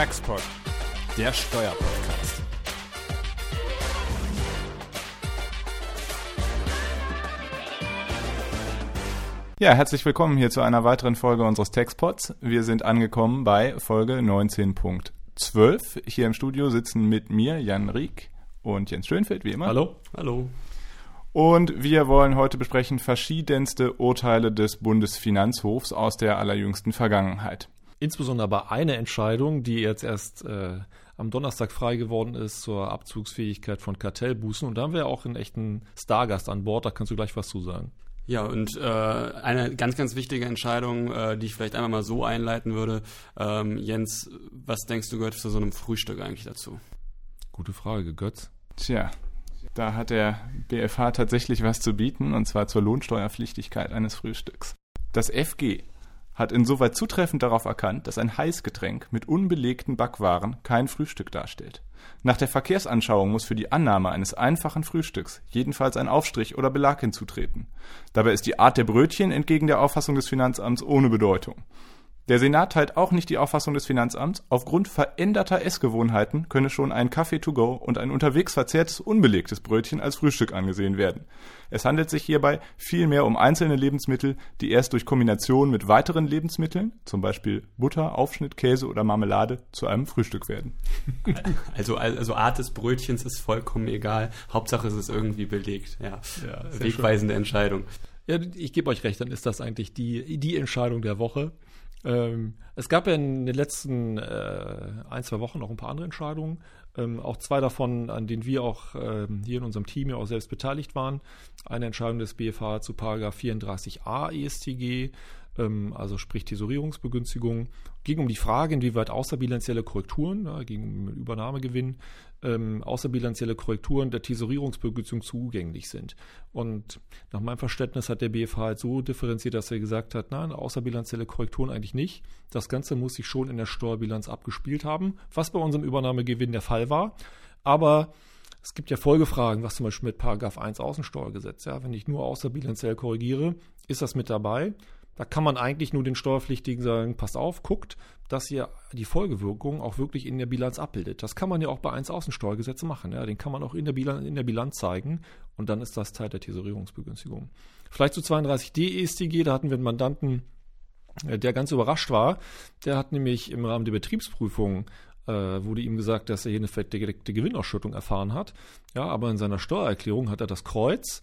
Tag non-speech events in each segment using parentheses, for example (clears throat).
Taxpod, der Steuerpodcast. Ja, herzlich willkommen hier zu einer weiteren Folge unseres Taxpods. Wir sind angekommen bei Folge 19.12. Hier im Studio sitzen mit mir Jan Rieck und Jens Schönfeld, wie immer. Hallo. Hallo. Und wir wollen heute besprechen verschiedenste Urteile des Bundesfinanzhofs aus der allerjüngsten Vergangenheit. Insbesondere aber eine Entscheidung, die jetzt erst äh, am Donnerstag frei geworden ist zur Abzugsfähigkeit von Kartellbußen. Und da haben wir auch einen echten Stargast an Bord, da kannst du gleich was zu sagen. Ja, und äh, eine ganz, ganz wichtige Entscheidung, äh, die ich vielleicht einmal mal so einleiten würde. Ähm, Jens, was denkst du gehört zu so einem Frühstück eigentlich dazu? Gute Frage, Götz. Tja, da hat der BFH tatsächlich was zu bieten, und zwar zur Lohnsteuerpflichtigkeit eines Frühstücks. Das FG hat insoweit zutreffend darauf erkannt, dass ein Heißgetränk mit unbelegten Backwaren kein Frühstück darstellt. Nach der Verkehrsanschauung muss für die Annahme eines einfachen Frühstücks jedenfalls ein Aufstrich oder Belag hinzutreten. Dabei ist die Art der Brötchen entgegen der Auffassung des Finanzamts ohne Bedeutung. Der Senat teilt auch nicht die Auffassung des Finanzamts, aufgrund veränderter Essgewohnheiten könne schon ein Kaffee to go und ein unterwegs verzehrtes unbelegtes Brötchen als Frühstück angesehen werden. Es handelt sich hierbei vielmehr um einzelne Lebensmittel, die erst durch Kombination mit weiteren Lebensmitteln, zum Beispiel Butter, Aufschnitt, Käse oder Marmelade, zu einem Frühstück werden. (laughs) Also, also Art des Brötchens ist vollkommen egal. Hauptsache es ist irgendwie belegt. Ja, ja wegweisende schön. Entscheidung. Ja, ich gebe euch recht, dann ist das eigentlich die, die Entscheidung der Woche. Ähm, es gab ja in den letzten äh, ein, zwei Wochen noch ein paar andere Entscheidungen. Ähm, auch zwei davon, an denen wir auch ähm, hier in unserem Team ja auch selbst beteiligt waren. Eine Entscheidung des BFH zu Paragraph 34a ESTG, also sprich Tesorierungsbegünstigung, ging um die Frage, inwieweit außerbilanzielle Korrekturen, ja, ging um Übernahmegewinn, ähm, außerbilanzielle Korrekturen der Tesorierungsbegünstigung zugänglich sind. Und nach meinem Verständnis hat der BFH halt so differenziert, dass er gesagt hat, nein, außerbilanzielle Korrekturen eigentlich nicht. Das Ganze muss sich schon in der Steuerbilanz abgespielt haben, was bei unserem Übernahmegewinn der Fall war. Aber es gibt ja Folgefragen, was zum Beispiel mit Paragraph 1 Außensteuergesetz, ja, wenn ich nur außerbilanziell korrigiere, ist das mit dabei? Da kann man eigentlich nur den Steuerpflichtigen sagen, passt auf, guckt, dass ihr die Folgewirkung auch wirklich in der Bilanz abbildet. Das kann man ja auch bei 1 Außensteuergesetze machen. Ja. Den kann man auch in der, Bilanz, in der Bilanz zeigen und dann ist das Teil der Tesorierungsbegünstigung. Vielleicht zu 32d ESTG, da hatten wir einen Mandanten, äh, der ganz überrascht war. Der hat nämlich im Rahmen der Betriebsprüfung äh, wurde ihm gesagt, dass er hier eine verdeckte Gewinnausschüttung erfahren hat. Ja, aber in seiner Steuererklärung hat er das Kreuz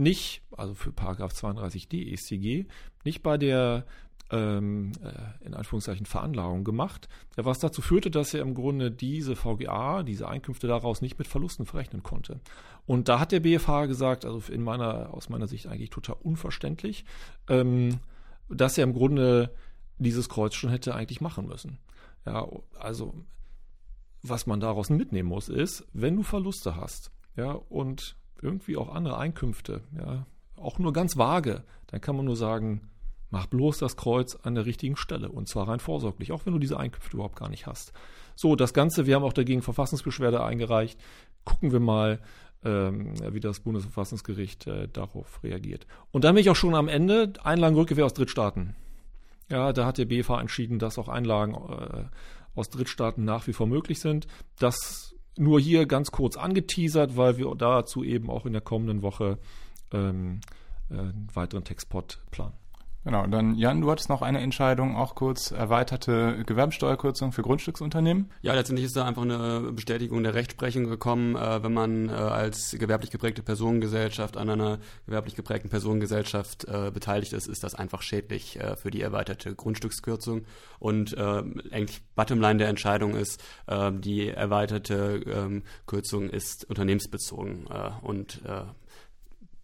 nicht, also für Paragraph 32d EStG, nicht bei der ähm, äh, in Anführungszeichen Veranlagung gemacht, was dazu führte, dass er im Grunde diese VGA, diese Einkünfte daraus nicht mit Verlusten verrechnen konnte. Und da hat der BFH gesagt, also in meiner, aus meiner Sicht eigentlich total unverständlich, ähm, dass er im Grunde dieses Kreuz schon hätte eigentlich machen müssen. Ja, also was man daraus mitnehmen muss, ist, wenn du Verluste hast, ja, und irgendwie auch andere Einkünfte, ja, auch nur ganz vage, dann kann man nur sagen, mach bloß das Kreuz an der richtigen Stelle und zwar rein vorsorglich, auch wenn du diese Einkünfte überhaupt gar nicht hast. So, das Ganze, wir haben auch dagegen Verfassungsbeschwerde eingereicht. Gucken wir mal, ähm, wie das Bundesverfassungsgericht äh, darauf reagiert. Und dann bin ich auch schon am Ende, Einlagenrückgewehr aus Drittstaaten. Ja, da hat der BFH entschieden, dass auch Einlagen äh, aus Drittstaaten nach wie vor möglich sind. Das nur hier ganz kurz angeteasert, weil wir dazu eben auch in der kommenden Woche ähm, äh, einen weiteren Textpot planen. Genau, dann Jan, du hattest noch eine Entscheidung, auch kurz erweiterte Gewerbesteuerkürzung für Grundstücksunternehmen. Ja, letztendlich ist da einfach eine Bestätigung der Rechtsprechung gekommen, äh, wenn man äh, als gewerblich geprägte Personengesellschaft an einer gewerblich geprägten Personengesellschaft äh, beteiligt ist, ist das einfach schädlich äh, für die erweiterte Grundstückskürzung. Und äh, eigentlich Bottomline der Entscheidung ist, äh, die erweiterte ähm, Kürzung ist unternehmensbezogen und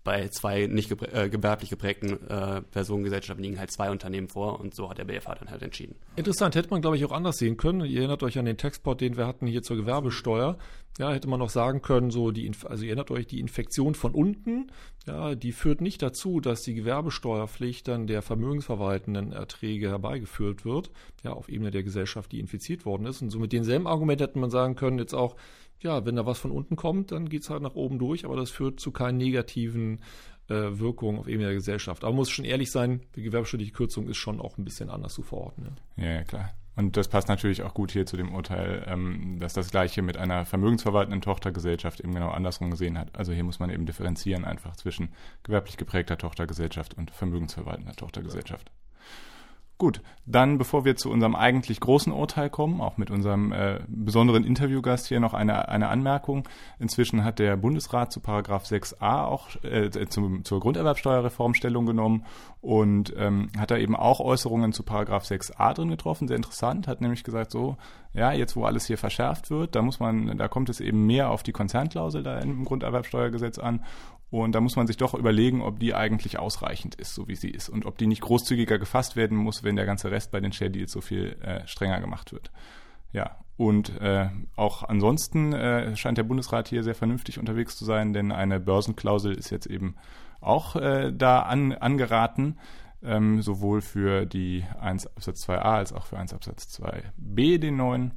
bei zwei nicht geprä äh, gewerblich geprägten äh, Personengesellschaften liegen halt zwei Unternehmen vor und so hat der BFH dann halt entschieden. Interessant, hätte man glaube ich auch anders sehen können. Ihr erinnert euch an den Textport, den wir hatten hier zur Gewerbesteuer. Ja, hätte man noch sagen können, so die, also ihr erinnert euch, die Infektion von unten, ja, die führt nicht dazu, dass die Gewerbesteuerpflicht dann der vermögensverwaltenden Erträge herbeigeführt wird, ja, auf Ebene der Gesellschaft, die infiziert worden ist. Und so mit denselben Argument hätte man sagen können, jetzt auch, ja, wenn da was von unten kommt, dann geht es halt nach oben durch, aber das führt zu keinen negativen äh, Wirkungen auf Ebene der Gesellschaft. Aber man muss schon ehrlich sein, die gewerbesteuerliche Kürzung ist schon auch ein bisschen anders zu verorten. Ja, ja klar. Und das passt natürlich auch gut hier zu dem Urteil, ähm, dass das Gleiche mit einer vermögensverwaltenden Tochtergesellschaft eben genau andersrum gesehen hat. Also hier muss man eben differenzieren einfach zwischen gewerblich geprägter Tochtergesellschaft und vermögensverwaltender Tochtergesellschaft. Gut, dann bevor wir zu unserem eigentlich großen Urteil kommen, auch mit unserem äh, besonderen Interviewgast hier noch eine, eine Anmerkung. Inzwischen hat der Bundesrat zu Paragraph 6a auch äh, zum, zur Grunderwerbsteuerreform Stellung genommen und ähm, hat da eben auch Äußerungen zu Paragraph 6a drin getroffen, sehr interessant, hat nämlich gesagt, so, ja, jetzt wo alles hier verschärft wird, da muss man, da kommt es eben mehr auf die Konzernklausel da im Grunderwerbsteuergesetz an und da muss man sich doch überlegen, ob die eigentlich ausreichend ist, so wie sie ist. Und ob die nicht großzügiger gefasst werden muss, wenn der ganze Rest bei den Share Deals so viel äh, strenger gemacht wird. Ja, und äh, auch ansonsten äh, scheint der Bundesrat hier sehr vernünftig unterwegs zu sein, denn eine Börsenklausel ist jetzt eben auch äh, da an, angeraten, ähm, sowohl für die 1 Absatz 2a als auch für 1 Absatz 2b, den neuen.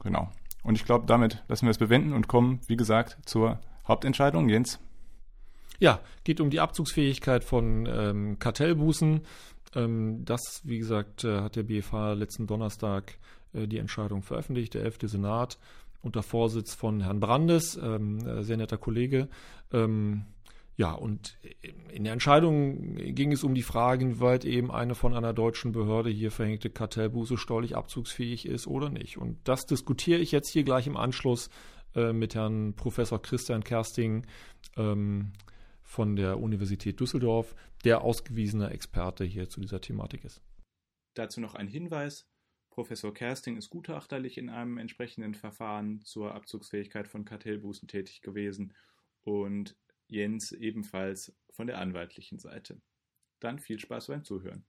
Genau. Und ich glaube, damit lassen wir es bewenden und kommen, wie gesagt, zur Hauptentscheidung. Jens. Ja, geht um die Abzugsfähigkeit von ähm, Kartellbußen. Ähm, das, wie gesagt, äh, hat der BFH letzten Donnerstag äh, die Entscheidung veröffentlicht, der 11. Senat unter Vorsitz von Herrn Brandes, ähm, äh, sehr netter Kollege. Ähm, ja, und in der Entscheidung ging es um die Frage, inwieweit eben eine von einer deutschen Behörde hier verhängte Kartellbuße steuerlich abzugsfähig ist oder nicht. Und das diskutiere ich jetzt hier gleich im Anschluss äh, mit Herrn Professor Christian Kersting, ähm, von der Universität Düsseldorf, der ausgewiesene Experte hier zu dieser Thematik ist. Dazu noch ein Hinweis. Professor Kersting ist gutachterlich in einem entsprechenden Verfahren zur Abzugsfähigkeit von Kartellbußen tätig gewesen und Jens ebenfalls von der anwaltlichen Seite. Dann viel Spaß beim Zuhören.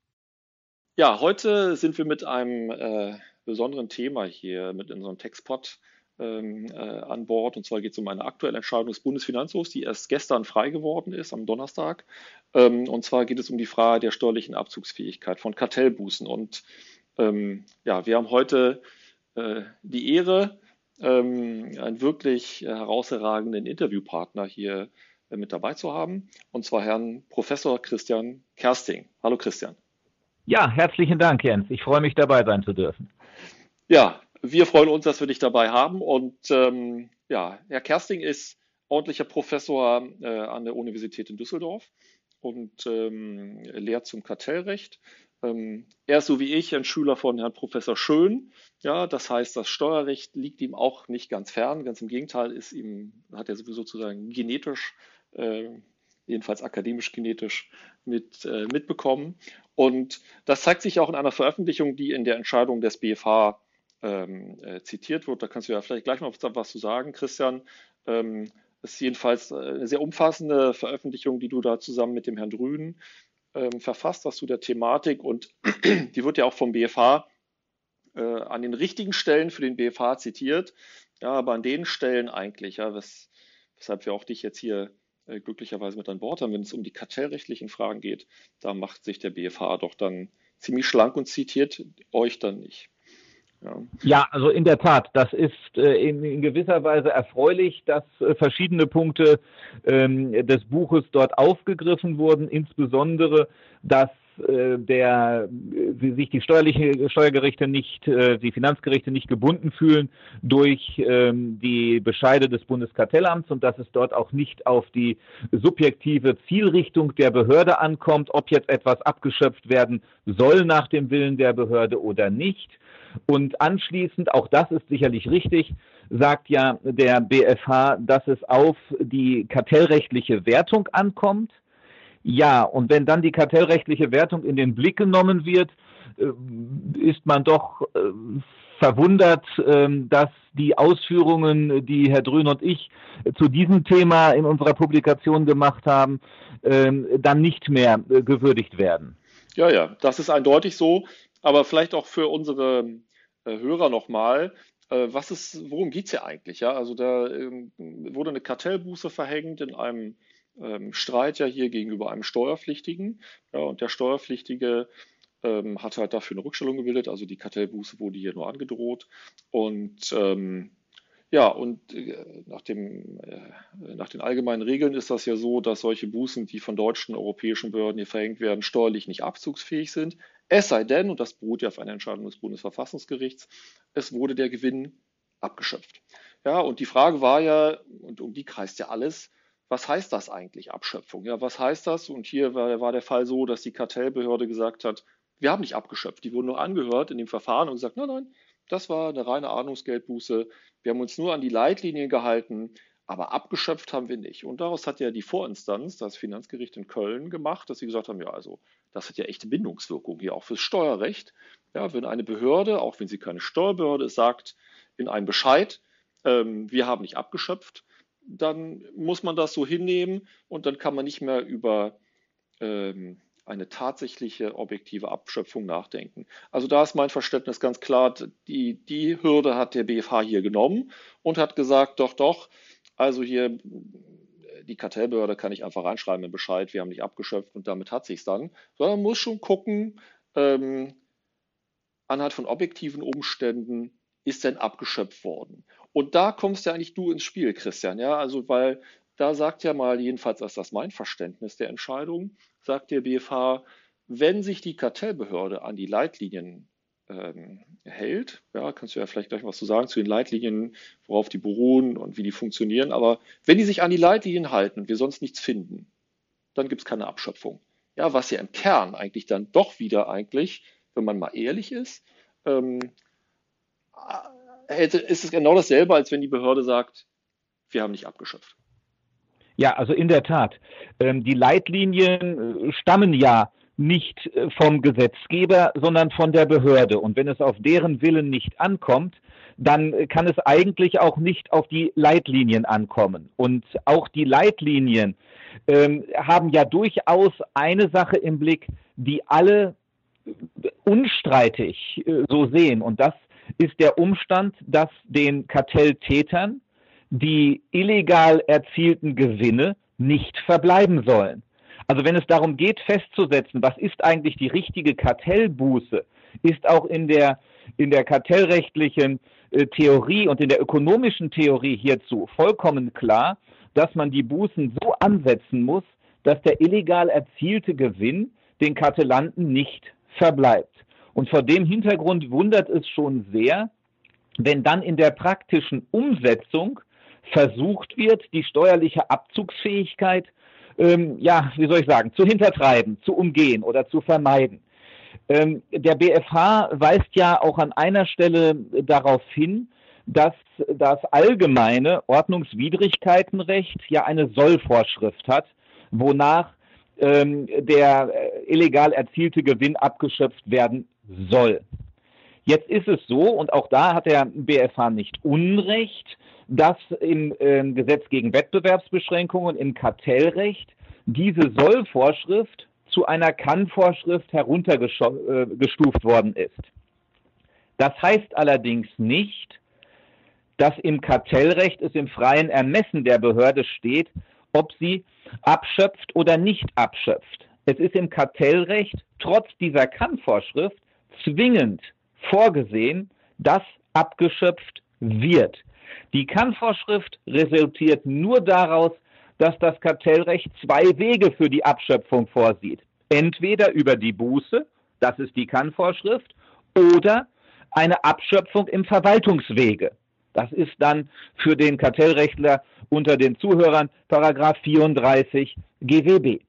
Ja, heute sind wir mit einem äh, besonderen Thema hier mit unserem Textpot ähm, äh, an Bord. Und zwar geht es um eine aktuelle Entscheidung des Bundesfinanzhofs, die erst gestern frei geworden ist, am Donnerstag. Ähm, und zwar geht es um die Frage der steuerlichen Abzugsfähigkeit von Kartellbußen. Und ähm, ja, wir haben heute äh, die Ehre, ähm, einen wirklich herausragenden Interviewpartner hier äh, mit dabei zu haben, und zwar Herrn Professor Christian Kersting. Hallo Christian. Ja, herzlichen Dank, Jens. Ich freue mich dabei sein zu dürfen. Ja, wir freuen uns, dass wir dich dabei haben. Und ähm, ja, Herr Kersting ist ordentlicher Professor äh, an der Universität in Düsseldorf und ähm, lehrt zum Kartellrecht. Ähm, er ist so wie ich ein Schüler von Herrn Professor Schön. Ja, das heißt, das Steuerrecht liegt ihm auch nicht ganz fern. Ganz im Gegenteil, ist ihm, hat er sowieso sozusagen genetisch, äh, jedenfalls akademisch genetisch mit, äh, mitbekommen. Und das zeigt sich auch in einer Veröffentlichung, die in der Entscheidung des BFH ähm, äh, zitiert wird. Da kannst du ja vielleicht gleich noch was zu sagen, Christian. Ähm, das ist jedenfalls äh, eine sehr umfassende Veröffentlichung, die du da zusammen mit dem Herrn Drüden ähm, verfasst hast zu der Thematik und (clears throat) die wird ja auch vom BFH äh, an den richtigen Stellen für den BFH zitiert, ja, aber an den Stellen eigentlich, ja, wes weshalb wir auch dich jetzt hier äh, glücklicherweise mit an Bord haben, wenn es um die kartellrechtlichen Fragen geht, da macht sich der BFH doch dann ziemlich schlank und zitiert euch dann nicht. Ja. also in der Tat, das ist äh, in, gewisser Weise erfreulich, dass äh, verschiedene Punkte ähm, des Buches dort aufgegriffen wurden, insbesondere, dass äh, der sich die steuerliche Steuergerichte nicht, die Finanzgerichte nicht gebunden fühlen durch ähm, die Bescheide des Bundeskartellamts und dass es dort auch nicht auf die subjektive Zielrichtung der Behörde ankommt, ob jetzt etwas abgeschöpft werden soll nach dem Willen der Behörde oder nicht und anschließend, auch das ist sicherlich richtig, sagt ja der BFH, dass es auf die kartellrechtliche Wertung ankommt. Ja, und wenn dann die kartellrechtliche Wertung in den Blick genommen wird, äh, ist man doch äh, verwundert, ähm, dass die Ausführungen, die Herr Drün und ich zu diesem Thema in unserer Publikation gemacht haben, ähm, dann nicht mehr äh, gewürdigt werden. Ja, ja, das ist eindeutig so aber vielleicht auch für unsere äh, Hörer nochmal, äh, was ist, worum geht es hier eigentlich? Ja? Also da ähm, wurde eine Kartellbuße verhängt in einem ähm, Streit ja hier gegenüber einem Steuerpflichtigen. Ja, und der Steuerpflichtige ähm, hat halt dafür eine Rückstellung gebildet, also die Kartellbuße wurde hier nur angedroht. Und ähm, Ja, und äh, nach, dem, äh, nach den allgemeinen Regeln ist das ja so, dass solche Bußen, die von deutschen, europäischen Behörden hier verhängt werden, steuerlich nicht abzugsfähig sind. Es sei denn, und das beruht ja auf einer Entscheidung des Bundesverfassungsgerichts, es wurde der Gewinn abgeschöpft. Ja, und die Frage war ja, und um die kreist ja alles, was heißt das eigentlich, Abschöpfung? Ja, was heißt das? Und hier war, war der Fall so, dass die Kartellbehörde gesagt hat, wir haben nicht abgeschöpft. Die wurden nur angehört in dem Verfahren und gesagt, nein, nein, das war eine reine Ahnungsgeldbuße. Wir haben uns nur an die Leitlinien gehalten, aber abgeschöpft haben wir nicht. Und daraus hat ja die Vorinstanz, das Finanzgericht in Köln, gemacht, dass sie gesagt haben, ja, also das hat ja echte Bindungswirkung hier auch fürs Steuerrecht. Ja, wenn eine Behörde, auch wenn sie keine Steuerbehörde ist, sagt in einem Bescheid, ähm, wir haben nicht abgeschöpft, dann muss man das so hinnehmen und dann kann man nicht mehr über ähm, eine tatsächliche objektive Abschöpfung nachdenken. Also da ist mein Verständnis ganz klar, die, die Hürde hat der BFH hier genommen und hat gesagt, doch, doch, also hier die Kartellbehörde kann ich einfach reinschreiben im Bescheid, wir haben nicht abgeschöpft und damit hat sich's dann, sondern man muss schon gucken, ähm, anhand von objektiven Umständen, ist denn abgeschöpft worden? Und da kommst ja eigentlich du ins Spiel, Christian, ja, also weil da sagt ja mal, jedenfalls ist das mein Verständnis der Entscheidung, sagt der BFH, wenn sich die Kartellbehörde an die Leitlinien ähm, hält, ja, kannst du ja vielleicht gleich was zu sagen zu den Leitlinien, worauf die beruhen und wie die funktionieren, aber wenn die sich an die Leitlinien halten und wir sonst nichts finden, dann gibt es keine Abschöpfung. Ja, was ja im Kern eigentlich dann doch wieder eigentlich, wenn man mal ehrlich ist, ähm, hätte, ist es genau dasselbe, als wenn die Behörde sagt, wir haben nicht abgeschöpft. Ja, also in der Tat. Ähm, die Leitlinien äh, stammen ja nicht äh, vom Gesetzgeber, sondern von der Behörde. Und wenn es auf deren Willen nicht ankommt, dann kann es eigentlich auch nicht auf die Leitlinien ankommen. Und auch die Leitlinien ähm, haben ja durchaus eine Sache im Blick, die alle unstreitig äh, so sehen. Und das ist der Umstand, dass den Kartelltätern die illegal erzielten Gewinne nicht verbleiben sollen. Also wenn es darum geht, festzusetzen, was ist eigentlich die richtige Kartellbuße, ist auch in der, in der kartellrechtlichen äh, Theorie und in der ökonomischen Theorie hierzu vollkommen klar, dass man die Bußen so ansetzen muss, dass der illegal erzielte Gewinn den Kartellanten nicht verbleibt. Und vor dem Hintergrund wundert es schon sehr, wenn dann in der praktischen Umsetzung versucht wird, die steuerliche Abzugsfähigkeit, ähm, ja, wie soll ich sagen, zu hintertreiben, zu umgehen oder zu vermeiden. Ähm, der BFH weist ja auch an einer Stelle darauf hin, dass das allgemeine Ordnungswidrigkeitenrecht ja eine Sollvorschrift hat, wonach ähm, der äh, illegal erzielte Gewinn abgeschöpft werden soll. Jetzt ist es so, und auch da hat der BFH nicht Unrecht, dass im äh, Gesetz gegen Wettbewerbsbeschränkungen im Kartellrecht diese Sollvorschrift zu einer Kann-Vorschrift heruntergestuft äh, worden ist. Das heißt allerdings nicht, dass im Kartellrecht es im freien Ermessen der Behörde steht, ob sie abschöpft oder nicht abschöpft. Es ist im Kartellrecht trotz dieser Kann-Vorschrift zwingend vorgesehen, dass abgeschöpft wird. Die Kann-Vorschrift resultiert nur daraus, dass das Kartellrecht zwei Wege für die Abschöpfung vorsieht. Entweder über die Buße, das ist die Kann-Vorschrift, oder eine Abschöpfung im Verwaltungswege. Das ist dann für den Kartellrechtler unter den Zuhörern Paragraph 34 GWB.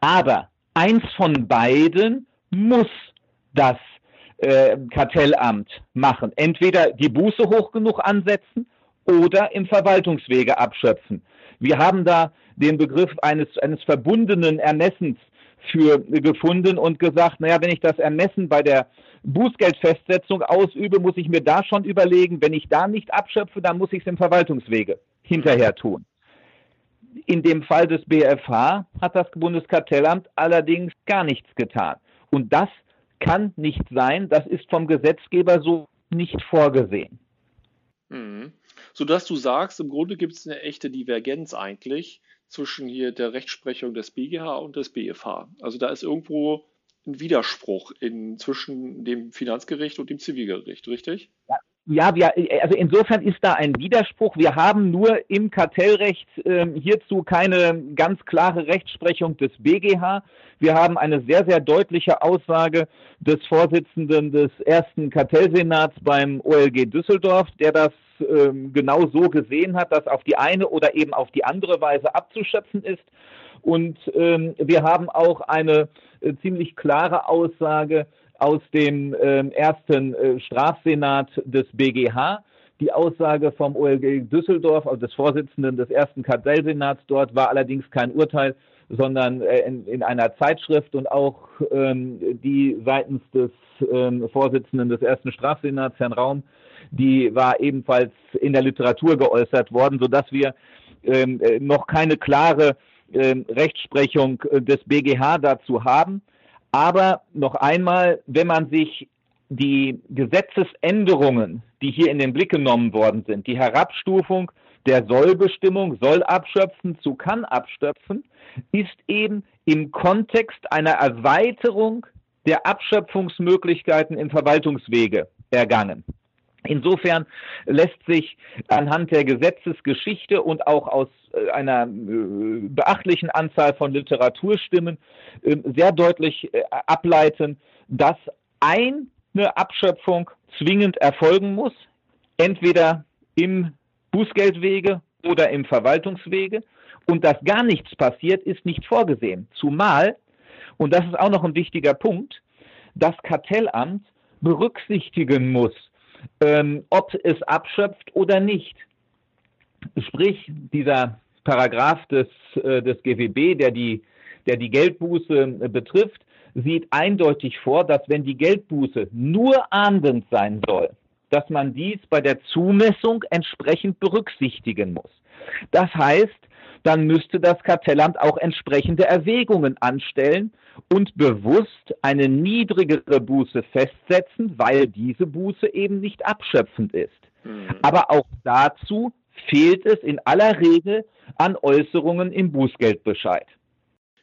Aber eins von beiden muss das äh, Kartellamt machen. Entweder die Buße hoch genug ansetzen oder im Verwaltungswege abschöpfen. Wir haben da den Begriff eines, eines verbundenen Ermessens für gefunden und gesagt, naja, wenn ich das Ermessen bei der Bußgeldfestsetzung ausübe, muss ich mir da schon überlegen, wenn ich da nicht abschöpfe, dann muss ich es im Verwaltungswege hinterher tun. In dem Fall des BFH hat das Bundeskartellamt allerdings gar nichts getan. Und das kann nicht sein, das ist vom Gesetzgeber so nicht vorgesehen. Mhm. Sodass du sagst, im Grunde gibt es eine echte Divergenz eigentlich zwischen hier der Rechtsprechung des BGH und des BFH. Also da ist irgendwo ein Widerspruch in, zwischen dem Finanzgericht und dem Zivilgericht, richtig? Ja, Ja, wir, also insofern ist da ein Widerspruch. Wir haben nur im Kartellrecht äh, hierzu keine ganz klare Rechtsprechung des BGH. Wir haben eine sehr, sehr deutliche Aussage des Vorsitzenden des ersten Kartellsenats beim OLG Düsseldorf, der das äh, genau so gesehen hat, dass auf die eine oder eben auf die andere Weise abzuschöpfen ist. Und ähm, wir haben auch eine äh, ziemlich klare Aussage aus dem äh, ersten äh, Strafsenat des BGH. Die Aussage vom OLG Düsseldorf, also des Vorsitzenden des ersten Kartellsenats dort, war allerdings kein Urteil, sondern äh, in, in, einer Zeitschrift und auch ähm, die seitens des ähm, Vorsitzenden des ersten Strafsenats, Herrn Raum, die war ebenfalls in der Literatur geäußert worden, sodass wir ähm, äh, noch keine klare ähm, Rechtsprechung äh, des BGH dazu haben. Aber noch einmal, wenn man sich die Gesetzesänderungen, die hier in den Blick genommen worden sind, die Herabstufung der Sollbestimmung, soll abschöpfen zu kann abschöpfen, ist eben im Kontext einer Erweiterung der Abschöpfungsmöglichkeiten im Verwaltungswege ergangen. Insofern lässt sich anhand der Gesetzesgeschichte und auch aus äh, einer äh, beachtlichen Anzahl von Literaturstimmen ähm, sehr deutlich äh, ableiten, dass eine Abschöpfung zwingend erfolgen muss, entweder im Bußgeldwege oder im Verwaltungswege. Und dass gar nichts passiert, ist nicht vorgesehen. Zumal, und das ist auch noch ein wichtiger Punkt, das Kartellamt berücksichtigen muss, ähm, ob es abschöpft oder nicht. Sprich, dieser Paragraph des, äh, des GWB, der die, der die Geldbuße äh, betrifft, sieht eindeutig vor, dass wenn die Geldbuße nur ahndend sein soll, dass man dies bei der Zumessung entsprechend berücksichtigen muss. Das heißt, dann müsste das Kartellamt auch entsprechende Erwägungen anstellen und bewusst eine niedrigere Buße festsetzen, weil diese Buße eben nicht abschöpfend ist. Mhm. Aber auch dazu fehlt es in aller Regel an Äußerungen im Bußgeldbescheid.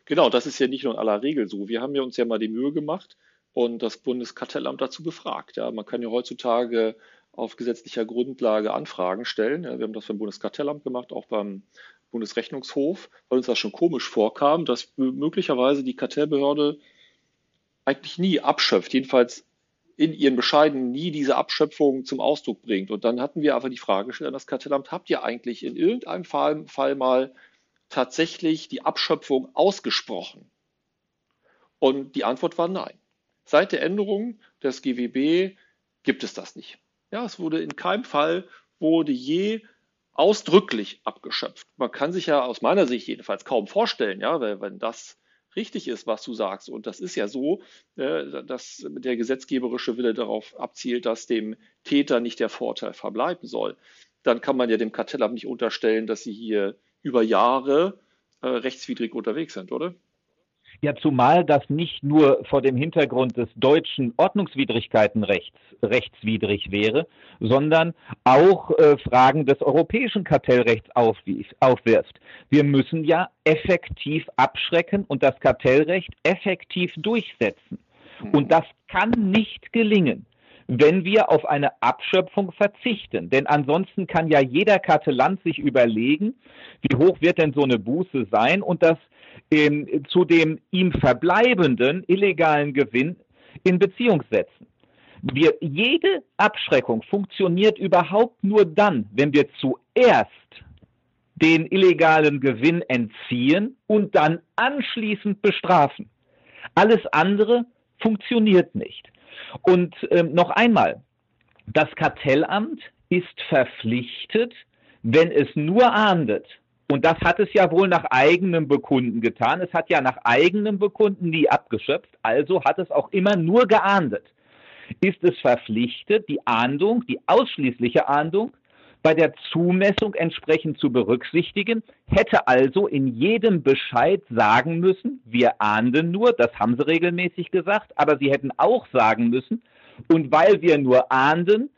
Genau, das ist ja nicht nur in aller Regel so. Wir haben ja uns ja mal die Mühe gemacht und das Bundeskartellamt dazu befragt. Ja, man kann ja heutzutage auf gesetzlicher Grundlage Anfragen stellen. Wir haben das beim Bundeskartellamt gemacht, auch beim Bundesrechnungshof, weil uns das schon komisch vorkam, dass möglicherweise die Kartellbehörde eigentlich nie abschöpft, jedenfalls in ihren Bescheiden nie diese Abschöpfung zum Ausdruck bringt. Und dann hatten wir einfach die Frage gestellt an das Kartellamt, habt ihr eigentlich in irgendeinem Fall, Fall mal tatsächlich die Abschöpfung ausgesprochen? Und die Antwort war nein. Seit der Änderung des GWB gibt es das nicht. Ja, es wurde in keinem Fall wurde je ausdrücklich abgeschöpft. Man kann sich ja aus meiner Sicht jedenfalls kaum vorstellen, ja, weil wenn das richtig ist, was du sagst, und das ist ja so, äh, dass der gesetzgeberische Wille darauf abzielt, dass dem Täter nicht der Vorteil verbleiben soll, dann kann man ja dem Kartellamt nicht unterstellen, dass sie hier über Jahre äh, rechtswidrig unterwegs sind, oder? Ja, zumal das nicht nur vor dem Hintergrund des deutschen Ordnungswidrigkeitenrechts rechtswidrig wäre, sondern auch äh, Fragen des europäischen Kartellrechts aufwirft. Wir müssen ja effektiv abschrecken und das Kartellrecht effektiv durchsetzen. Und das kann nicht gelingen wenn wir auf eine Abschöpfung verzichten. Denn ansonsten kann ja jeder Kartellant sich überlegen, wie hoch wird denn so eine Buße sein und das ähm, zu dem ihm verbleibenden illegalen Gewinn in Beziehung setzen. Wir, jede Abschreckung funktioniert überhaupt nur dann, wenn wir zuerst den illegalen Gewinn entziehen und dann anschließend bestrafen. Alles andere funktioniert nicht. Und ähm, noch einmal, das Kartellamt ist verpflichtet, wenn es nur ahndet, und das hat es ja wohl nach eigenem Bekunden getan. Es hat ja nach eigenem Bekunden nie abgeschöpft, also hat es auch immer nur geahndet. Ist es verpflichtet, die Ahndung, die ausschließliche Ahndung, bei der Zumessung entsprechend zu berücksichtigen, hätte also in jedem Bescheid sagen müssen, wir ahnden nur, das haben sie regelmäßig gesagt, aber sie hätten auch sagen müssen, und weil wir nur ahnden,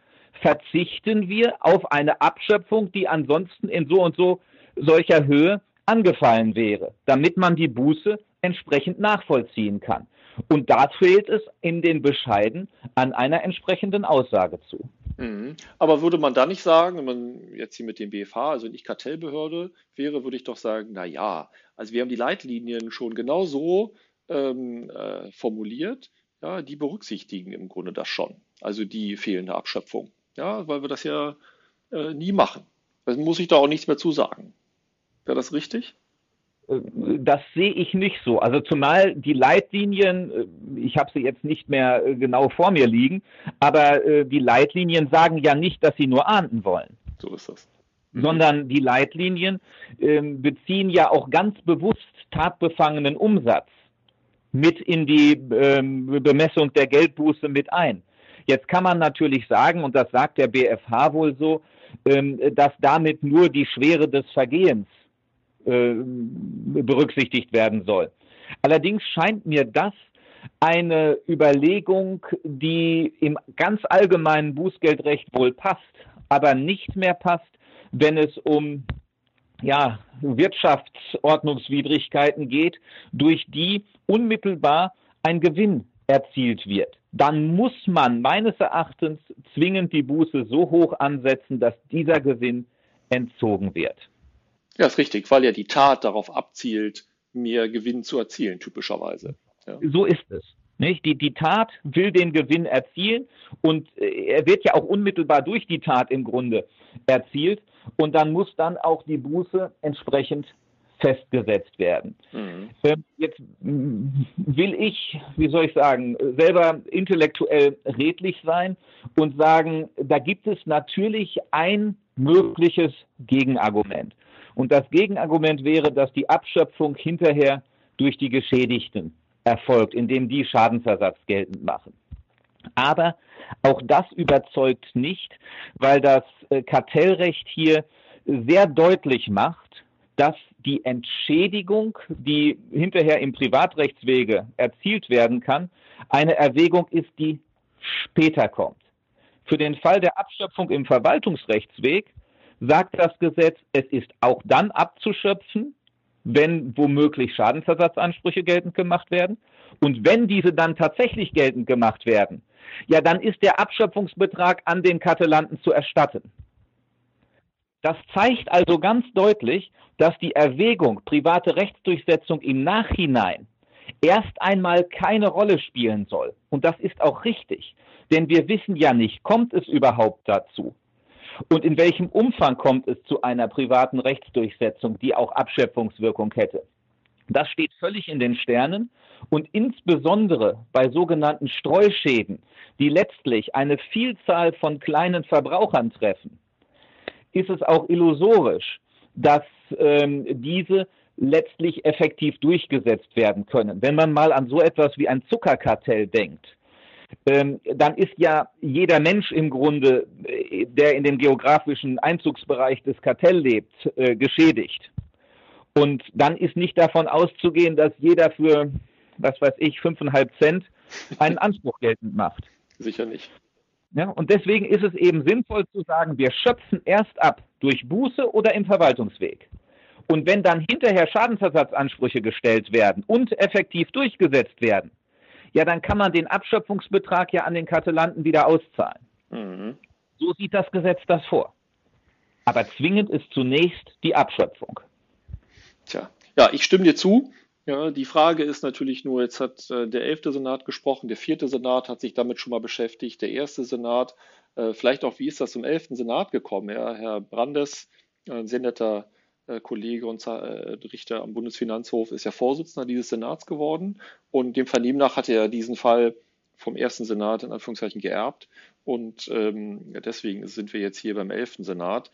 verzichten wir auf eine Abschöpfung, die ansonsten in so und so solcher Höhe angefallen wäre, damit man die Buße entsprechend nachvollziehen kann. Und da fehlt es in den Bescheiden an einer entsprechenden Aussage zu. Mhm. Aber würde man da nicht sagen, wenn man jetzt hier mit dem BFH, also nicht Kartellbehörde wäre, würde ich doch sagen, na ja, also wir haben die Leitlinien schon genau so ähm, äh, formuliert, ja, die berücksichtigen im Grunde das schon, also die fehlende Abschöpfung, ja, weil wir das ja äh, nie machen. Da muss ich da auch nichts mehr zu sagen. Wäre das richtig? Das sehe ich nicht so. Also zumal die Leitlinien, äh, ich habe sie jetzt nicht mehr äh, genau vor mir liegen, aber äh, die Leitlinien sagen ja nicht, dass sie nur ahnden wollen. So ist das. Mhm. Sondern die Leitlinien ähm, beziehen ja auch ganz bewusst tatbefangenen Umsatz mit in die ähm, Bemessung der Geldbuße mit ein. Jetzt kann man natürlich sagen, und das sagt der BFH wohl so, ähm, dass damit nur die Schwere des Vergehens äh, berücksichtigt werden soll. Allerdings scheint mir das eine Überlegung, die im ganz allgemeinen Bußgeldrecht wohl passt, aber nicht mehr passt, wenn es um ja, Wirtschaftsordnungswidrigkeiten geht, durch die unmittelbar ein Gewinn erzielt wird. Dann muss man meines Erachtens zwingend die Buße so hoch ansetzen, dass dieser Gewinn entzogen wird. Ja, ist richtig, weil ja die Tat darauf abzielt, mehr Gewinn zu erzielen, typischerweise. Ja. So ist es. Nicht? Die, die Tat will den Gewinn erzielen und äh, er wird ja auch unmittelbar durch die Tat im Grunde erzielt und dann muss dann auch die Buße entsprechend festgesetzt werden. Mhm. Ähm, jetzt will ich, wie soll ich sagen, selber intellektuell redlich sein und sagen, da gibt es natürlich ein mögliches Gegenargument. Und das Gegenargument wäre, dass die Abschöpfung hinterher durch die Geschädigten erfolgt, indem die Schadensersatz geltend machen. Aber auch das überzeugt nicht, weil das äh, Kartellrecht hier sehr deutlich macht, dass die Entschädigung, die hinterher im Privatrechtswege erzielt werden kann, eine Erwägung ist, die später kommt. Für den Fall der Abschöpfung im Verwaltungsrechtsweg sagt das Gesetz, es ist auch dann abzuschöpfen, wenn womöglich Schadensersatzansprüche geltend gemacht werden. Und wenn diese dann tatsächlich geltend gemacht werden, ja, dann ist der Abschöpfungsbetrag an den Kartellanten zu erstatten. Das zeigt also ganz deutlich, dass die Erwägung private Rechtsdurchsetzung im Nachhinein erst einmal keine Rolle spielen soll. Und das ist auch richtig, denn wir wissen ja nicht, kommt es überhaupt dazu? Und in welchem Umfang kommt es zu einer privaten Rechtsdurchsetzung, die auch Abschöpfungswirkung hätte? Das steht völlig in den Sternen und insbesondere bei sogenannten Streuschäden, die letztlich eine Vielzahl von kleinen Verbrauchern treffen, ist es auch illusorisch, dass ähm, diese letztlich effektiv durchgesetzt werden können. Wenn man mal an so etwas wie ein Zuckerkartell denkt, ähm, dann ist ja jeder Mensch im Grunde, äh, der in dem geografischen Einzugsbereich des Kartells lebt, äh, geschädigt. Und dann ist nicht davon auszugehen, dass jeder für, was weiß ich, fünfeinhalb Cent einen Anspruch geltend macht. Sicher nicht. Ja, und deswegen ist es eben sinnvoll zu sagen, wir schöpfen erst ab durch Buße oder im Verwaltungsweg. Und wenn dann hinterher Schadensersatzansprüche gestellt werden und effektiv durchgesetzt werden, ja, dann kann man den Abschöpfungsbetrag ja an den Kartellanten wieder auszahlen. Mhm. So sieht das Gesetz das vor. Aber zwingend ist zunächst die Abschöpfung. Tja, ja, ich stimme dir zu. Ja, die Frage ist natürlich nur, jetzt hat äh, der elfte Senat gesprochen, der vierte Senat hat sich damit schon mal beschäftigt, der erste Senat, äh, vielleicht auch, wie ist das zum elften Senat gekommen? Ja, Herr Brandes, ein sehr netter Kollege und äh, Richter am Bundesfinanzhof, ist ja Vorsitzender dieses Senats geworden und dem Vernehmen nach hat er diesen Fall vom ersten Senat in Anführungszeichen geerbt und ähm, deswegen sind wir jetzt hier beim elften Senat.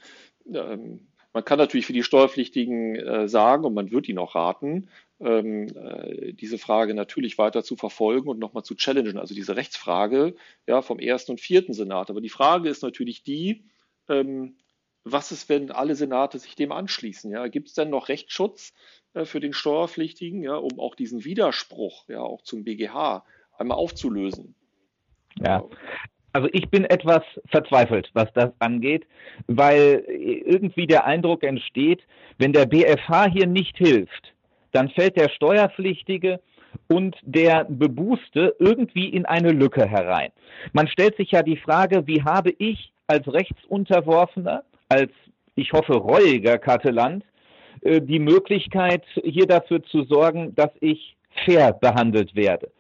Ähm, man kann natürlich für die Steuerpflichtigen äh, sagen, und man wird ihnen auch raten, ähm, äh, diese Frage natürlich weiter zu verfolgen und nochmal zu challengen, also diese Rechtsfrage ja, vom ersten und vierten Senat. Aber die Frage ist natürlich die, ähm, was ist, wenn alle Senate sich dem anschließen? Ja? Gibt es denn noch Rechtsschutz äh, für den Steuerpflichtigen, ja, um auch diesen Widerspruch, ja, auch zum BGH einmal aufzulösen? Ja. Also ich bin etwas verzweifelt, was das angeht, weil irgendwie der Eindruck entsteht, wenn der BFH hier nicht hilft, dann fällt der Steuerpflichtige und der Bebußte irgendwie in eine Lücke herein. Man stellt sich ja die Frage, wie habe ich als Rechtsunterworfener, als ich hoffe reuiger Karteland, äh, die Möglichkeit, hier dafür zu sorgen, dass ich fair behandelt werde.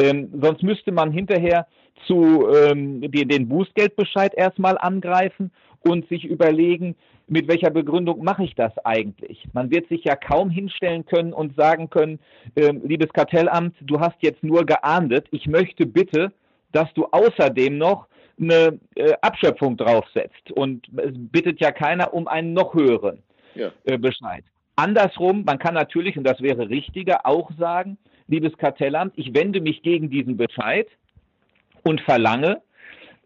Ähm, sonst müsste man hinterher zu ähm, den, den Bußgeldbescheid erstmal angreifen und sich überlegen, mit welcher Begründung mache ich das eigentlich? Man wird sich ja kaum hinstellen können und sagen können, äh, liebes Kartellamt, du hast jetzt nur geahndet, ich möchte bitte, dass du außerdem noch eine äh, Abschöpfung draufsetzt. Und es bittet ja keiner um einen noch höheren ja. äh, Bescheid. Andersrum, man kann natürlich, und das wäre richtiger, auch sagen, liebes Kartellamt, ich wende mich gegen diesen Bescheid und verlange,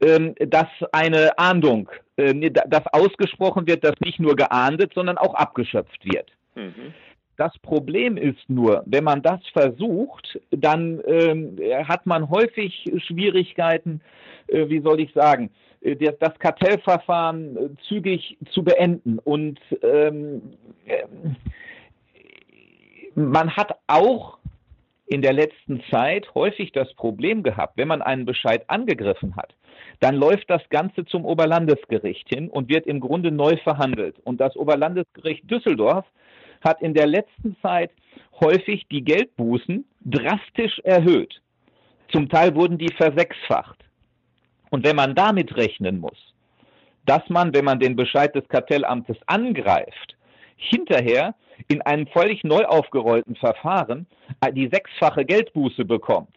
ähm, dass eine Ahndung, äh, dass ausgesprochen wird, dass nicht nur geahndet, sondern auch abgeschöpft wird. Mhm. Das Problem ist nur, wenn man das versucht, dann ähm, hat man häufig Schwierigkeiten, äh, wie soll ich sagen, äh, das Kartellverfahren äh, zügig zu beenden. Und ähm, äh, man hat auch in der letzten Zeit häufig das Problem gehabt, wenn man einen Bescheid angegriffen hat, dann läuft das Ganze zum Oberlandesgericht hin und wird im Grunde neu verhandelt. Und das Oberlandesgericht Düsseldorf hat in der letzten Zeit häufig die Geldbußen drastisch erhöht. Zum Teil wurden die versechsfacht. Und wenn man damit rechnen muss, dass man, wenn man den Bescheid des Kartellamtes angreift, hinterher in einem völlig neu aufgerollten Verfahren die sechsfache Geldbuße bekommt,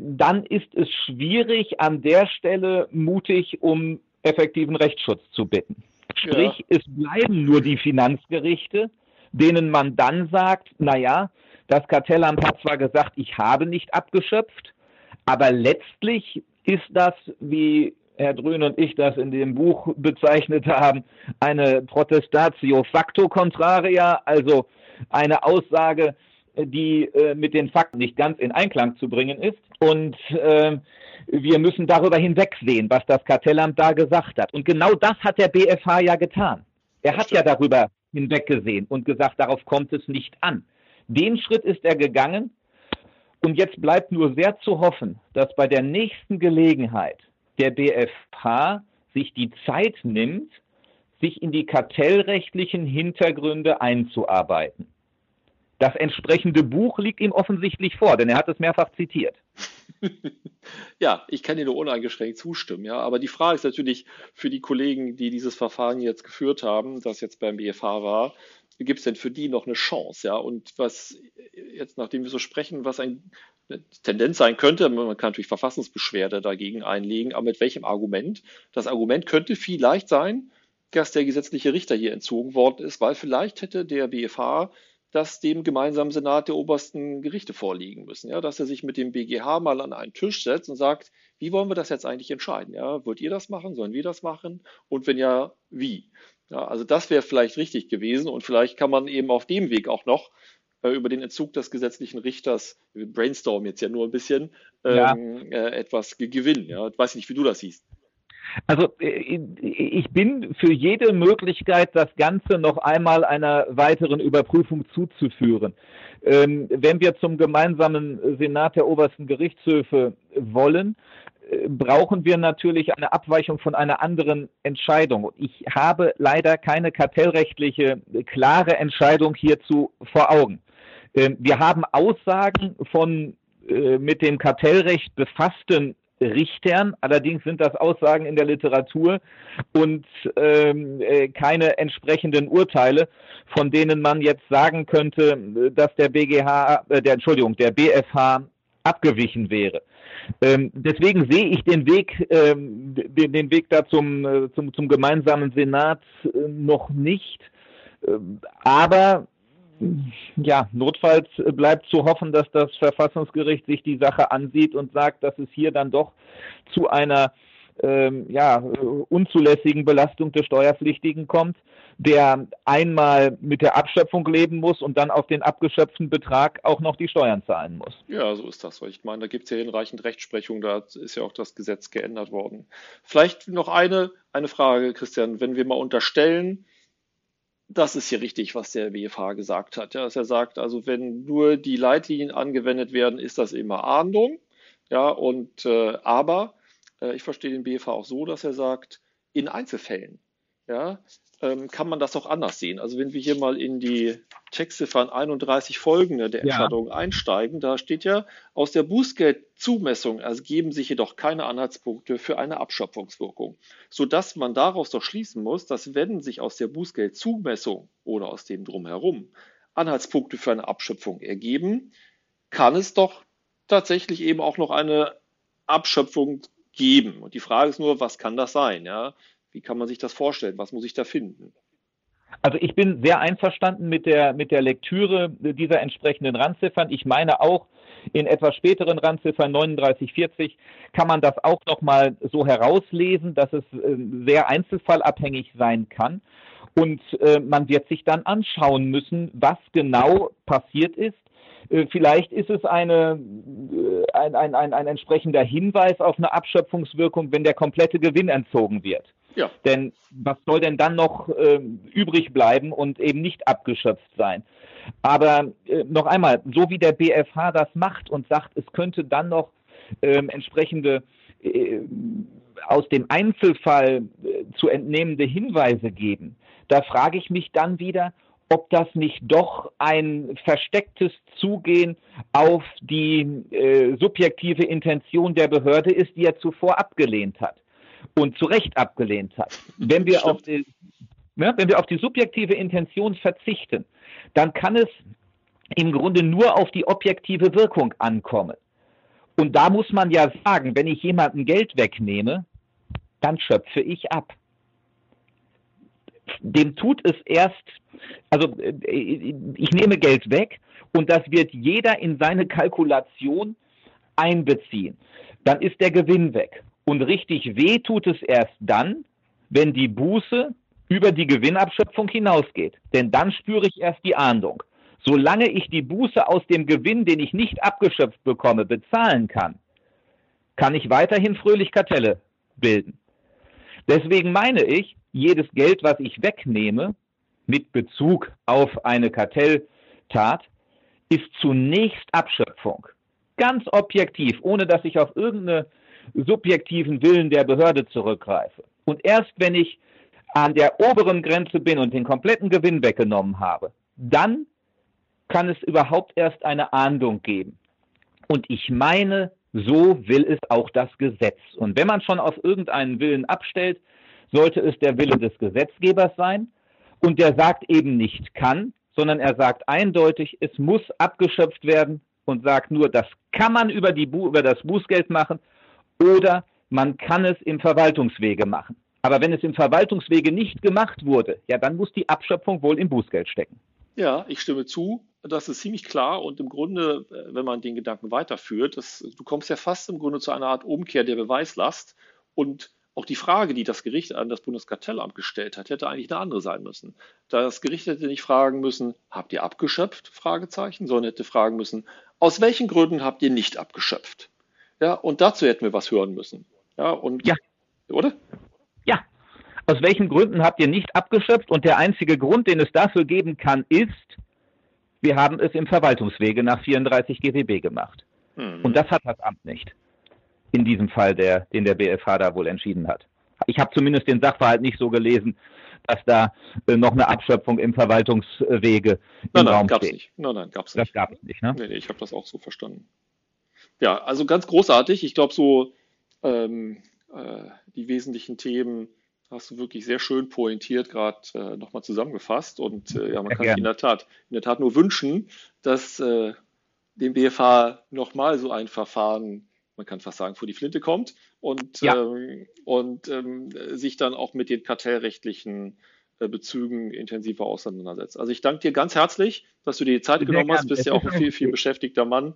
dann ist es schwierig, an der Stelle mutig um effektiven Rechtsschutz zu bitten. Sprich, ja. es bleiben nur die Finanzgerichte, denen man dann sagt, naja, das Kartellamt hat zwar gesagt, ich habe nicht abgeschöpft, aber letztlich ist das, wie Herr Drün und ich das in dem Buch bezeichnet haben, eine Protestatio facto contraria, also eine Aussage, die äh, mit den Fakten nicht ganz in Einklang zu bringen ist. Und äh, wir müssen darüber hinwegsehen, was das Kartellamt da gesagt hat. Und genau das hat der BFH ja getan. Er hat ja darüber hinweggesehen und gesagt, darauf kommt es nicht an. Den Schritt ist er gegangen. Und jetzt bleibt nur sehr zu hoffen, dass bei der nächsten Gelegenheit der BFH sich die Zeit nimmt, sich in die kartellrechtlichen Hintergründe einzuarbeiten. Das entsprechende Buch liegt ihm offensichtlich vor, denn er hat es mehrfach zitiert. (laughs) ja, ich kann dir nur uneingeschränkt zustimmen, ja. Aber die Frage ist natürlich für die Kollegen, die dieses Verfahren jetzt geführt haben, das jetzt beim BFH war, gibt es denn für die noch eine Chance, ja? Und was jetzt, nachdem wir so sprechen, was ein, eine Tendenz sein könnte, man kann natürlich Verfassungsbeschwerde dagegen einlegen, aber mit welchem Argument? Das Argument könnte vielleicht sein, dass der gesetzliche Richter hier entzogen worden ist, weil vielleicht hätte der BFH das dem gemeinsamen Senat der obersten Gerichte vorliegen müssen. Ja, dass er sich mit dem BGH mal an einen Tisch setzt und sagt, wie wollen wir das jetzt eigentlich entscheiden? Ja, wollt ihr das machen? Sollen wir das machen? Und wenn ja, wie? Ja, also das wäre vielleicht richtig gewesen und vielleicht kann man eben auf dem Weg auch noch äh, über den Entzug des gesetzlichen Richters, brainstorm jetzt ja nur ein bisschen, ähm, ja. äh, etwas gewinnen. Ja, ich weiß nicht, wie du das siehst. Also äh, ich bin für jede Möglichkeit, das Ganze noch einmal einer weiteren Überprüfung zuzuführen. Ähm, wenn wir zum gemeinsamen Senat der obersten Gerichtshöfe wollen, äh, brauchen wir natürlich eine Abweichung von einer anderen Entscheidung. Ich habe leider keine kartellrechtliche klare Entscheidung hierzu vor Augen. Ähm, wir haben Aussagen von äh, mit dem Kartellrecht befassten Richtern. Allerdings sind das Aussagen in der Literatur und ähm, äh, keine entsprechenden Urteile, von denen man jetzt sagen könnte, dass der BGH, äh, der Entschuldigung, der BFH abgewichen wäre. Ähm, deswegen sehe ich den Weg, ähm, den, den, Weg da zum, äh, zum, zum gemeinsamen Senat äh, noch nicht. Ähm, aber ja, notfalls bleibt zu hoffen, dass das Verfassungsgericht sich die Sache ansieht und sagt, dass es hier dann doch zu einer ähm, ja, unzulässigen Belastung des Steuerpflichtigen kommt, der einmal mit der Abschöpfung leben muss und dann auf den abgeschöpften Betrag auch noch die Steuern zahlen muss. Ja, so ist das. Ich meine, da gibt es ja hinreichend Rechtsprechung, da ist ja auch das Gesetz geändert worden. Vielleicht noch eine, eine Frage, Christian, wenn wir mal unterstellen, das ist hier richtig, was der BFH gesagt hat. Ja, dass er sagt, also wenn nur die Leitlinien angewendet werden, ist das immer Ahndung. Ja, und äh, aber äh, ich verstehe den BFH auch so, dass er sagt, in Einzelfällen, ja, ähm, kann man das auch anders sehen. Also wenn wir hier mal in die Textziffern 31 folgende der Entscheidung ja. einsteigen, da steht ja, aus der Bußgeldzumessung ergeben sich jedoch keine Anhaltspunkte für eine Abschöpfungswirkung, sodass man daraus doch schließen muss, dass wenn sich aus der Bußgeldzumessung oder aus dem drumherum Anhaltspunkte für eine Abschöpfung ergeben, kann es doch tatsächlich eben auch noch eine Abschöpfung geben. Und die Frage ist nur, was kann das sein? Ja? Wie kann man sich das vorstellen? Was muss ich da finden? Also ich bin sehr einverstanden mit der, mit der Lektüre dieser entsprechenden Randziffern. Ich meine auch, in etwas späteren Randziffern 3940 kann man das auch nochmal so herauslesen, dass es äh, sehr einzelfallabhängig sein kann. Und äh, man wird sich dann anschauen müssen, was genau passiert ist. Äh, vielleicht ist es eine, ein, ein, ein, ein entsprechender Hinweis auf eine Abschöpfungswirkung, wenn der komplette Gewinn entzogen wird. Ja. Denn was soll denn dann noch äh, übrig bleiben und eben nicht abgeschöpft sein? Aber äh, noch einmal, so wie der BFH das macht und sagt, es könnte dann noch äh, entsprechende aus dem Einzelfall äh, zu entnehmende Hinweise geben, da frage ich mich dann wieder, ob das nicht doch ein verstecktes Zugehen auf die äh, subjektive Intention der Behörde ist, die er zuvor abgelehnt hat und zu Recht abgelehnt hat. Wenn wir, auf die, ja, wenn wir auf die subjektive Intention verzichten, dann kann es im Grunde nur auf die objektive Wirkung ankommen. Und da muss man ja sagen, wenn ich jemandem Geld wegnehme, dann schöpfe ich ab. Dem tut es erst, also äh, ich nehme Geld weg und das wird jeder in seine Kalkulation einbeziehen. Dann ist der Gewinn weg. Und richtig weh tut es erst dann, wenn die Buße über die Gewinnabschöpfung hinausgeht. Denn dann spüre ich erst die Ahndung. Solange ich die Buße aus dem Gewinn, den ich nicht abgeschöpft bekomme, bezahlen kann, kann ich weiterhin fröhlich Kartelle bilden. Deswegen meine ich, jedes Geld, was ich wegnehme, mit Bezug auf eine Kartelltat, ist zunächst Abschöpfung. Ganz objektiv, ohne dass ich auf irgendeine subjektiven Willen der Behörde zurückgreife. Und erst wenn ich an der oberen Grenze bin und den kompletten Gewinn weggenommen habe, dann kann es überhaupt erst eine Ahndung geben. Und ich meine, so will es auch das Gesetz. Und wenn man schon auf irgendeinen Willen abstellt, sollte es der Wille des Gesetzgebers sein. Und der sagt eben nicht kann, sondern er sagt eindeutig, es muss abgeschöpft werden und sagt nur, das kann man über, die, über das Bußgeld machen oder man kann es im Verwaltungswege machen. Aber wenn es im Verwaltungswege nicht gemacht wurde, ja, dann muss die Abschöpfung wohl im Bußgeld stecken. Ja, ich stimme zu. Das ist ziemlich klar und im Grunde, äh, wenn man den Gedanken weiterführt, das, du kommst ja fast im Grunde zu einer Art Umkehr der Beweislast und auch die Frage, die das Gericht an das Bundeskartellamt gestellt hat, hätte eigentlich eine andere sein müssen. Das Gericht hätte nicht fragen müssen, habt ihr abgeschöpft? Fragezeichen, sondern hätte fragen müssen, aus welchen Gründen habt ihr nicht abgeschöpft? Ja, und dazu hätten wir was hören müssen. Ja, und, ja. Oder? Ja. Aus welchen Gründen habt ihr nicht abgeschöpft? Und der einzige Grund, den es dafür geben kann, ist, wir haben es im Verwaltungswege nach 34 GWB gemacht. Hm. Und das hat das Amt nicht. In diesem Fall, der, den der BFH da wohl entschieden hat. Ich habe zumindest den Sachverhalt nicht so gelesen, dass da äh, noch eine Abschöpfung im Verwaltungswege nein, im nein, Raum gab's steht. Nicht. Nein, nein, gab's nicht. Das gab es nicht, ne? Nee, nee, ich habe das auch so verstanden ja, also ganz großartig. Ich glaube, so ähm, äh, die wesentlichen Themen hast du wirklich sehr schön pointiert gerade äh, nochmal zusammengefasst. Und äh, ja, man kann sich in der Tat, in der Tat nur wünschen, dass äh, dem BFH nochmal so ein Verfahren, man kann fast sagen, vor die Flinte kommt und, ja. ähm, und ähm, sich dann auch mit den kartellrechtlichen äh, Bezügen intensiver auseinandersetzt. Also ich danke dir ganz herzlich, dass du dir die Zeit sehr genommen gern. hast. Bist ja auch ein viel, viel beschäftigter Mann.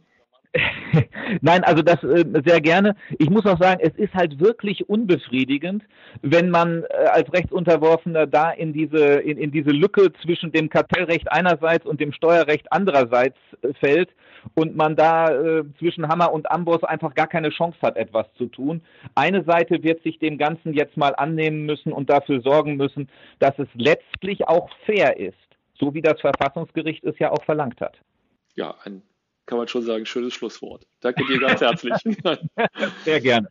(laughs) Nein, also das äh, sehr gerne. Ich muss auch sagen, es ist halt wirklich unbefriedigend, wenn man äh, als Rechtsunterworfener da in diese, in, in diese Lücke zwischen dem Kartellrecht einerseits und dem Steuerrecht andererseits äh, fällt und man da äh, zwischen Hammer und Amboss einfach gar keine Chance hat, etwas zu tun. Eine Seite wird sich dem Ganzen jetzt mal annehmen müssen und dafür sorgen müssen, dass es letztlich auch fair ist, so wie das Verfassungsgericht es ja auch verlangt hat. Ja, ein kann man schon sagen, schönes Schlusswort. Danke dir ganz herzlich. (laughs) Sehr gerne.